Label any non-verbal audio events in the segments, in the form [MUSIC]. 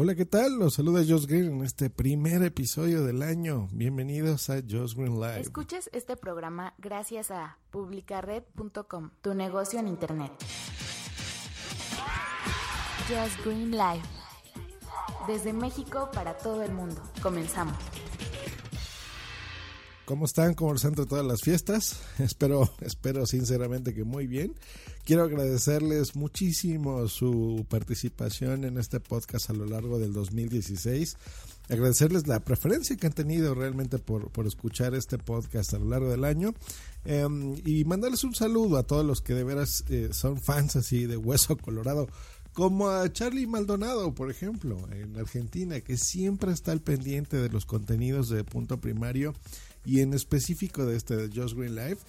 Hola, ¿qué tal? Los saluda Josh Green en este primer episodio del año. Bienvenidos a Josh Green Live. Escuches este programa gracias a publicared.com, tu negocio en internet. Josh Green Live. Desde México para todo el mundo. Comenzamos. ¿Cómo están? ¿Cómo les han todas las fiestas? [LAUGHS] Espero, espero sinceramente que muy bien. Quiero agradecerles muchísimo su participación en este podcast a lo largo del 2016. Agradecerles la preferencia que han tenido realmente por, por escuchar este podcast a lo largo del año. Em, y mandarles un saludo a todos los que de veras eh, son fans así de Hueso [LAUGHS] Colorado como a Charlie Maldonado, por ejemplo, en Argentina, que siempre está al pendiente de los contenidos de punto primario y en específico de este de Just Green Life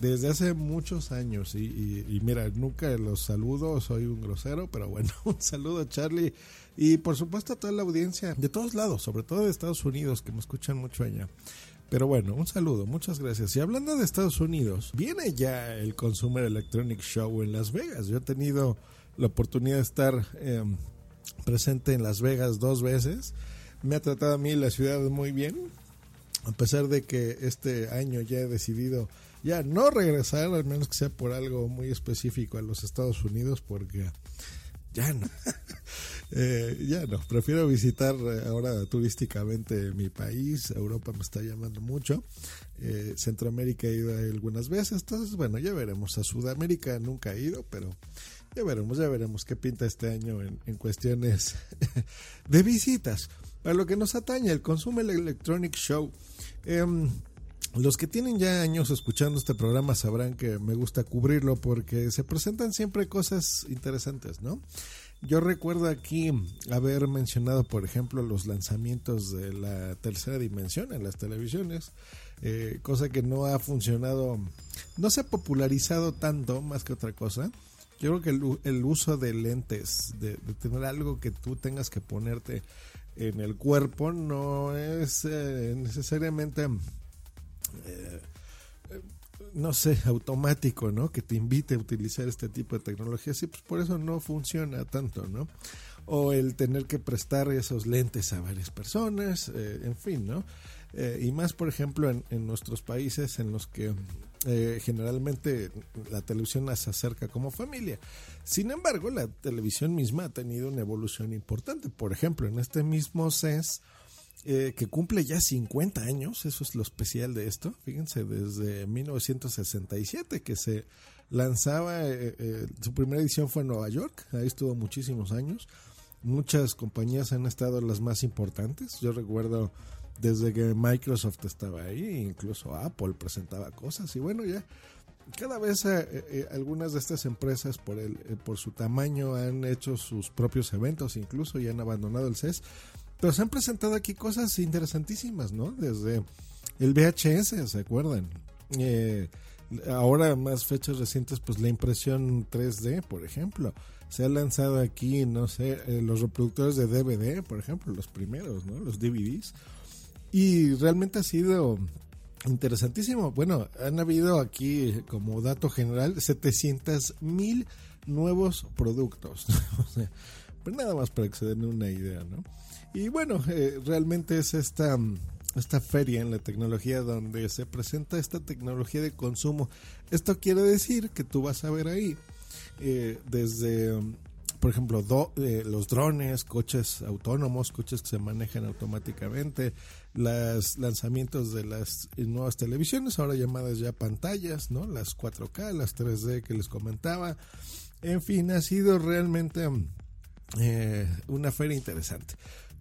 desde hace muchos años y, mira, nunca los saludo, soy un grosero, pero bueno, [LAUGHS] un saludo Charlie y por supuesto a toda la audiencia de todos lados, sobre todo de Estados Unidos que me escuchan mucho allá. Pero bueno, un saludo, muchas gracias. Y hablando de Estados Unidos, viene ya el Consumer Electronic Show en Las Vegas. Yo he tenido la oportunidad de estar em, presente en Las Vegas dos veces. Me ha tratado a mí la ciudad muy bien a pesar de que este año ya he decidido ya no regresar, al menos que sea por algo muy específico a los Estados Unidos, porque ya no. [LAUGHS] Eh, ya no, prefiero visitar eh, ahora turísticamente mi país. Europa me está llamando mucho. Eh, Centroamérica he ido algunas veces. Entonces, bueno, ya veremos. A Sudamérica nunca he ido, pero ya veremos, ya veremos qué pinta este año en, en cuestiones [LAUGHS] de visitas. Para lo que nos atañe, el Consumer Electronic Show. Em, los que tienen ya años escuchando este programa sabrán que me gusta cubrirlo porque se presentan siempre cosas interesantes, ¿no? Yo recuerdo aquí haber mencionado, por ejemplo, los lanzamientos de la tercera dimensión en las televisiones, eh, cosa que no ha funcionado, no se ha popularizado tanto más que otra cosa. Yo creo que el, uso de lentes, de, tener algo que tú tengas que ponerte en el cuerpo no es eh, necesariamente, eh, no sé, automático, ¿no? Que te invite a utilizar este tipo de tecnología. Sí, pues por eso no funciona tanto, ¿no? O el tener que prestar esos lentes a varias personas, eh, en fin, ¿no? y más, por ejemplo, en, nuestros países en los que generalmente la televisión se acerca como familia. Sin embargo, la televisión misma ha tenido una evolución importante. Por ejemplo, en este mismo CES, eh, que cumple ya 50 años, eso es lo especial de esto, fíjense, desde 1967 que se lanzaba, eh, eh, su primera edición fue en Nueva York, ahí estuvo muchísimos años, muchas compañías han estado las más importantes, yo recuerdo desde que Microsoft estaba ahí, incluso Apple presentaba cosas y bueno, ya cada vez eh, eh, algunas de estas empresas por el eh, por su tamaño han hecho sus propios eventos incluso y han abandonado el CES pero se han presentado aquí cosas interesantísimas no desde el VHS se acuerdan ahora más fechas recientes pues la impresión 3D por ejemplo se ha lanzado aquí no sé los reproductores de DVD por ejemplo los primeros no los DVDs y realmente ha sido Interesantísimo. Bueno, han habido aquí, como dato general, 700 mil nuevos productos. [LAUGHS] pues nada más para que se den una idea, ¿no? Y bueno, eh, realmente es esta, esta feria en la tecnología donde se presenta esta tecnología de consumo. Esto quiere decir que tú vas a ver ahí eh, desde por ejemplo, eh, los drones, coches autónomos, coches que se manejan automáticamente, los lanzamientos de las nuevas televisiones, ahora llamadas ya pantallas, ¿no? Las 4K, las 3D que les comentaba. En fin, ha sido realmente eh, una feria interesante.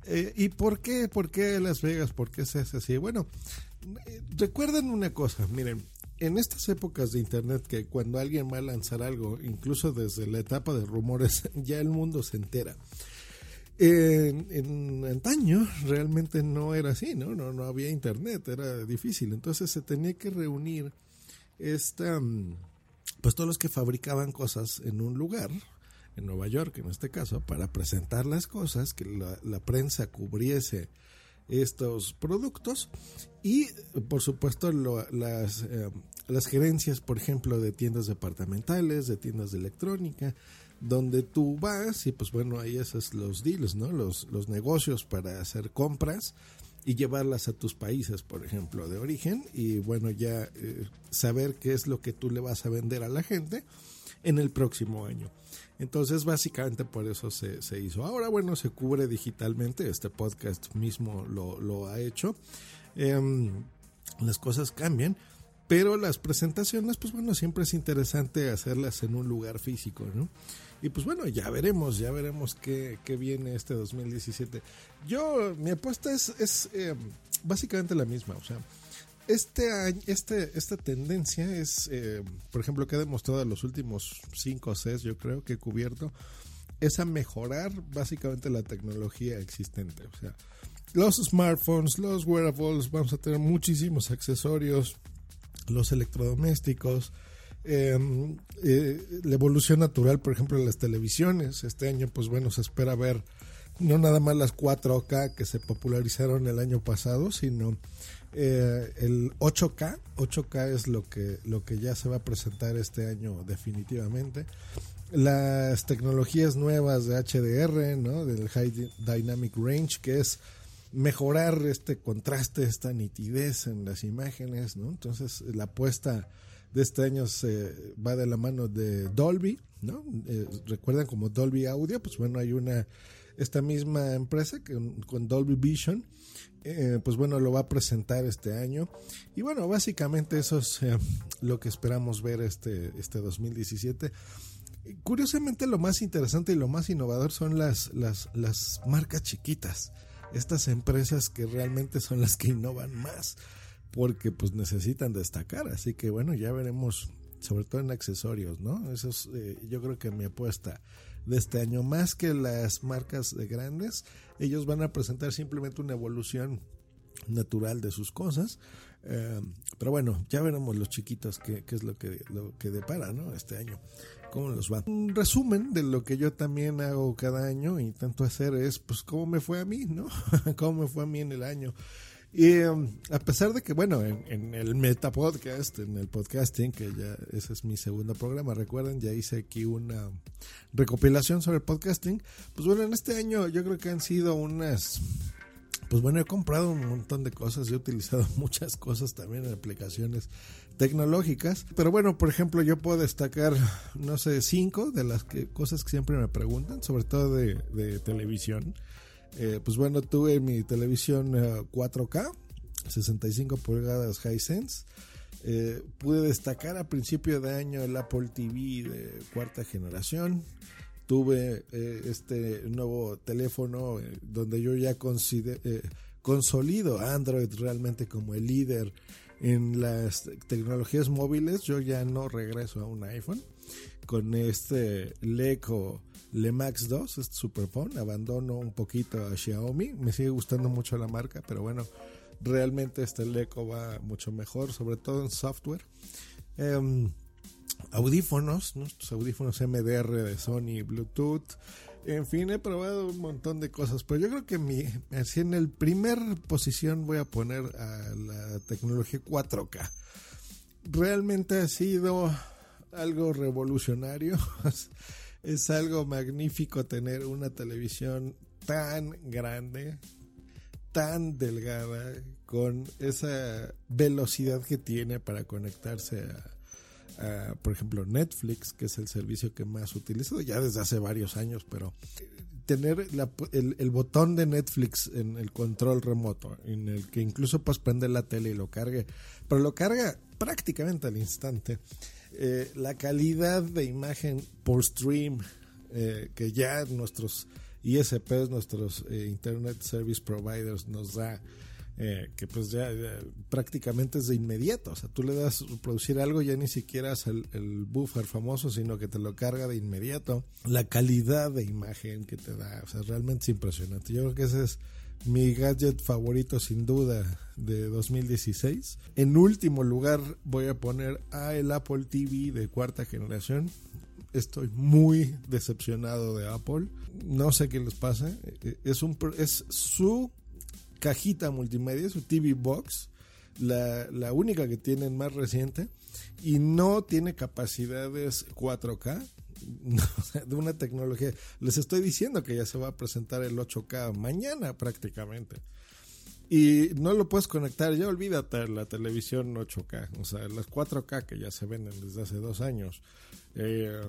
Eh, ¿Y por qué? ¿Por qué Las Vegas? ¿Por qué se hace así? Bueno, recuerden una cosa, miren, en estas épocas de internet que cuando alguien va a lanzar algo, incluso desde la etapa de rumores, [LAUGHS] ya el mundo se entera. En, antaño realmente no era así, ¿no? ¿no? No había internet, era difícil. Entonces se tenía que reunir esta, pues todos los que fabricaban cosas en un lugar, en Nueva York en este caso, para presentar las cosas, que la, prensa cubriese estos productos y por supuesto las, eh, las gerencias por ejemplo de tiendas departamentales de tiendas de electrónica donde tú vas y pues bueno, ahí haces los deals, ¿no? Los, los negocios para hacer compras y llevarlas a tus países, por ejemplo, de origen y bueno, ya eh, saber qué es lo que tú le vas a vender a la gente en el próximo año. Entonces, básicamente por eso se, se hizo. Ahora, bueno, se cubre digitalmente, este podcast mismo lo, lo ha hecho. Em, las cosas cambian, pero las presentaciones, pues bueno, siempre es interesante hacerlas en un lugar físico, ¿no? Y pues bueno, ya veremos, ya veremos qué, qué viene este 2017. Yo, mi apuesta es, es em, básicamente la misma, o sea, este este, esta tendencia es, eh, por ejemplo, que ha demostrado en los últimos 5 o 6, yo creo que he cubierto, es a mejorar básicamente la tecnología existente. O sea, los smartphones, los wearables, vamos a tener muchísimos accesorios, los electrodomésticos, em, eh, la evolución natural, por ejemplo, de las televisiones. Este año, pues bueno, se espera ver no nada más las 4K que se popularizaron el año pasado, sino eh, el 8K. 8K es lo que, lo que ya se va a presentar este año definitivamente. Las tecnologías nuevas de HDR, ¿no? del High Dynamic Range, que es mejorar este contraste, esta nitidez en las imágenes, ¿no? Entonces la apuesta de este año se va de la mano de Dolby, ¿no? Eh, recuerdan como Dolby Audio, pues bueno, hay una esta misma empresa que, con Dolby Vision, eh, pues bueno, lo va a presentar este año. Y bueno, básicamente eso es eh, lo que esperamos ver este, este 2017. Curiosamente lo más interesante y lo más innovador son las, las, las marcas chiquitas, estas empresas que realmente son las que innovan más, porque pues necesitan destacar. Así que bueno, ya veremos, sobre todo en accesorios, ¿no? Eso es, eh, yo creo que mi apuesta de este año. Más que las marcas de grandes, ellos van a presentar simplemente una evolución natural de sus cosas. Eh, pero bueno, ya veremos los chiquitos qué, qué es lo que, lo que depara ¿no? este año. ¿Cómo los va? Un resumen de lo que yo también hago cada año, intento hacer es, pues, cómo me fue a mí, ¿no? [LAUGHS] cómo me fue a mí en el año. Y um, a pesar de que, bueno, en, en, el Meta Podcast, en el podcasting, que ya ese es mi segundo programa, recuerden, ya hice aquí una recopilación sobre el podcasting. Pues bueno, en este año yo creo que han sido unas. Pues bueno, he comprado un montón de cosas, he utilizado [LAUGHS] muchas cosas también en aplicaciones tecnológicas. Pero bueno, por ejemplo, yo puedo destacar, no sé, cinco de las que, cosas que siempre me preguntan, sobre todo de, de televisión. Eh, pues bueno, tuve mi televisión 4K, eh, 65 pulgadas Hisense. Eh, pude destacar a principio de año el Apple TV de cuarta generación. Tuve eh, este nuevo teléfono donde yo ya consolido Android realmente como el líder en las tecnologías móviles. Yo ya no regreso a un iPhone con este Leco Le Max 2, este superphone. Abandono un poquito a Xiaomi. Me sigue gustando mucho la marca, pero bueno, realmente este Leco va mucho mejor, sobre todo en software. Eh, audífonos, nuestros audífonos MDR de Sony, Bluetooth. En fin, he probado un montón de cosas, pero yo creo que mi, así en el primer posición voy a poner a la tecnología 4K. Realmente ha sido algo revolucionario. [LAUGHS] es algo magnífico tener una televisión tan grande, tan delgada, con esa velocidad que tiene para conectarse a, por ejemplo, Netflix, que es el servicio que más utilizo ya desde hace varios años, pero tener el, el, botón de Netflix en el control remoto, en el que incluso puedes prender la tele y lo cargue, pero lo carga prácticamente al instante. Eh, la calidad de imagen por stream eh, que ya nuestros ISPs, nuestros eh, Internet Service Providers nos da, eh, que pues ya, prácticamente es de inmediato. O sea, tú le das producir algo, ya ni siquiera es el, el, buffer famoso, sino que te lo carga de inmediato. La calidad de imagen que te da, o sea, realmente es impresionante. Yo creo que ese es mi gadget favorito sin duda de 2016. En último lugar voy a poner a el Apple TV de cuarta generación. Estoy muy decepcionado de Apple. No sé qué les pasa. Es, un, es su cajita multimedia, su TV Box, la, la única que tienen más reciente, y no tiene capacidades 4K. [LAUGHS] de una tecnología. Les estoy diciendo que ya se va a presentar el 8K mañana prácticamente. Y no lo puedes conectar, ya olvídate la televisión 8K, o sea, las 4K que ya se venden desde hace dos años, eh,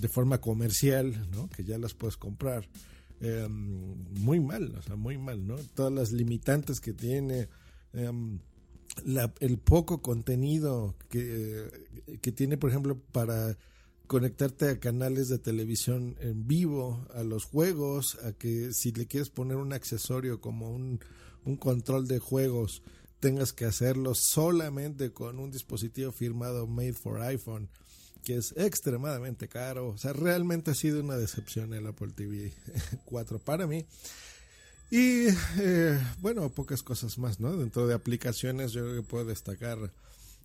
de forma comercial, ¿no? Que ya las puedes comprar. Eh, muy mal, o sea, muy mal, ¿no? Todas las limitantes que tiene, eh, el poco contenido que, que tiene, por ejemplo, para conectarte a canales de televisión en vivo, a los juegos, a que si le quieres poner un accesorio como un un control de juegos tengas que hacerlo solamente con un dispositivo firmado Made for iPhone, que es extremadamente caro. O sea, realmente ha sido una decepción el Apple TV 4 [LAUGHS] para mí. Y eh, bueno, pocas cosas más, ¿no? Dentro de aplicaciones yo creo que puedo destacar,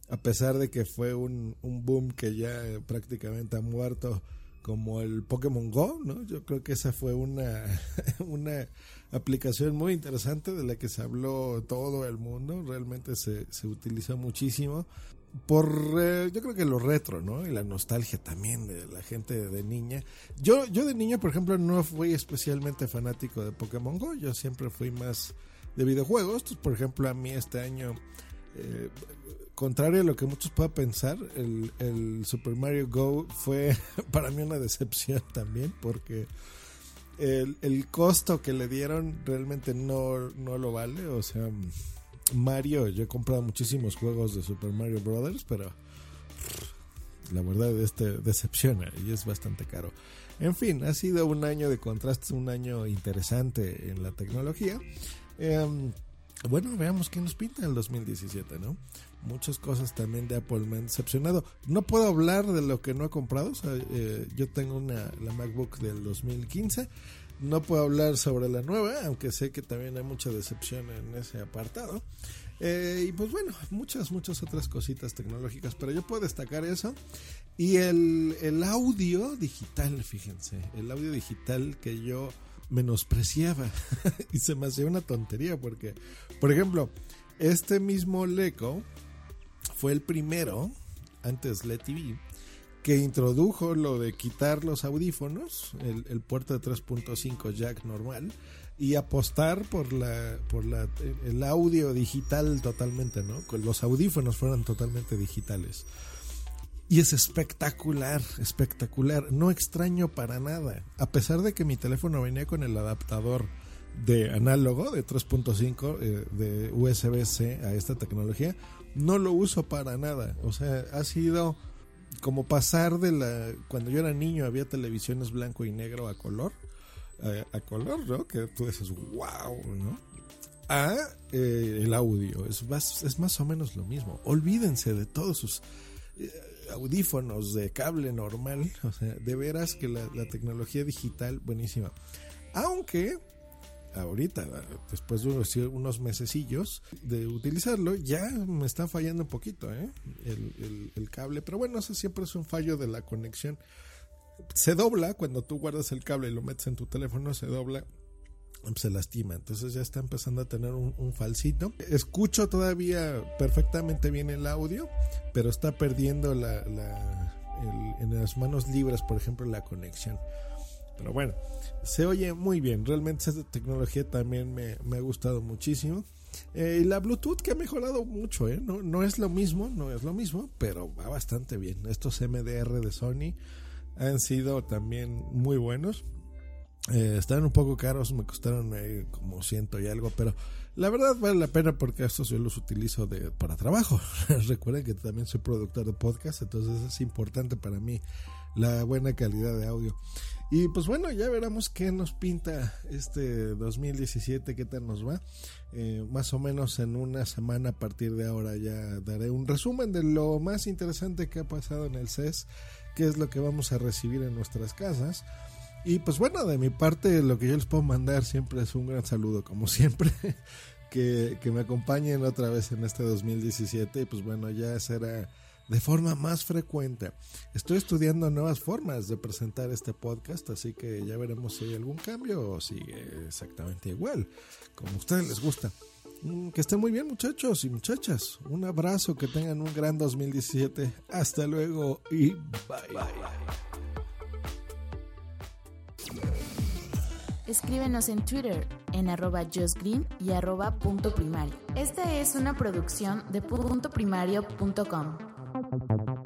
a pesar de que fue un, un boom que ya prácticamente ha muerto, como el Pokémon Go, ¿no? Yo creo que esa fue una, [LAUGHS] una aplicación muy interesante de la que se habló todo el mundo, realmente se, se utilizó muchísimo por eh, yo creo que lo retro, ¿no? Y la nostalgia también de la gente de niña. Yo yo de niña, por ejemplo, no fui especialmente fanático de Pokémon Go, yo siempre fui más de videojuegos, por ejemplo, a mí este año eh, contrario a lo que muchos puedan pensar, el, Super Mario Go fue [LAUGHS] para mí una decepción también porque el, costo que le dieron realmente no, no lo vale. O sea, Mario, yo he comprado muchísimos juegos de Super Mario Brothers, pero la verdad este decepciona y es bastante caro. En fin, ha sido un año de contrastes, un año interesante en la tecnología. Eh, bueno, veamos qué nos pinta el 2017, ¿no? Muchas cosas también de Apple me han decepcionado. No puedo hablar de lo que no he comprado. O sea, eh, yo tengo una, la MacBook del 2015. No puedo hablar sobre la nueva, aunque sé que también hay mucha decepción en ese apartado. Eh, y pues bueno, muchas, muchas otras cositas tecnológicas, pero yo puedo destacar eso. Y el, el audio digital, fíjense, el audio digital que yo menospreciaba [LAUGHS] y se me hacía una tontería porque, por ejemplo, este mismo Leco fue el primero, antes LED TV, que introdujo lo de quitar los audífonos, el, puerto de 3.5 jack normal, y apostar por la por la el audio digital totalmente, ¿no? Los audífonos fueran totalmente digitales. Y es espectacular, espectacular. No extraño para nada. A pesar de que mi teléfono venía con el adaptador de análogo de 3.5 eh, de USB-C a esta tecnología, no lo uso para nada. O sea, ha sido como pasar de la... Cuando yo era niño había televisiones blanco y negro a color. A, color, ¿no? Que tú dices, wow, ¿no? A eh, el audio. Es más, es más o menos lo mismo. Olvídense de todos sus... Eh, audífonos de cable normal. [LAUGHS] O sea, de veras que la, tecnología digital, buenísima. Aunque ahorita, después de unos, unos mesecillos de utilizarlo, ya me está fallando un poquito ¿eh? el, cable. Pero bueno, eso siempre es un fallo de la conexión. Se dobla cuando tú guardas el cable y lo metes en tu teléfono, se dobla se lastima. Entonces ya está empezando a tener un, falsito. Escucho todavía perfectamente bien el audio, pero está perdiendo la, en las manos libres, por ejemplo, la conexión. Pero bueno, se oye muy bien. Realmente esta tecnología también me, ha gustado muchísimo. Eh, y la Bluetooth que ha mejorado mucho, ¿eh? No, no es lo mismo, no es lo mismo, pero va bastante bien. Estos MDR de Sony han sido también muy buenos. Eh, estaban un poco caros, me costaron eh, como ciento y algo, pero la verdad vale la pena porque estos yo los utilizo de, para trabajo. [LAUGHS] Recuerden que también soy productor de podcast, entonces es importante para mí la buena calidad de audio. Y pues bueno, ya veremos qué nos pinta este 2017, qué tal nos va. Eh, más o menos en una semana a partir de ahora ya daré un resumen de lo más interesante que ha pasado en el CES, qué es lo que vamos a recibir en nuestras casas. Y pues bueno, de mi parte lo que yo les puedo mandar siempre es un gran saludo, como siempre, [LAUGHS] que, me acompañen otra vez en este 2017 y pues bueno, ya será de forma más frecuente. Estoy estudiando nuevas formas de presentar este podcast, así que ya veremos si hay algún cambio o sigue exactamente igual, como a ustedes les gusta. Mm, que estén muy bien muchachos y muchachas. Un abrazo, que tengan un gran 2017. Hasta luego y bye. Escríbenos en Twitter en arroba justgreen y arroba punto primario. Esta es una producción de puntoprimario.com. Thank you.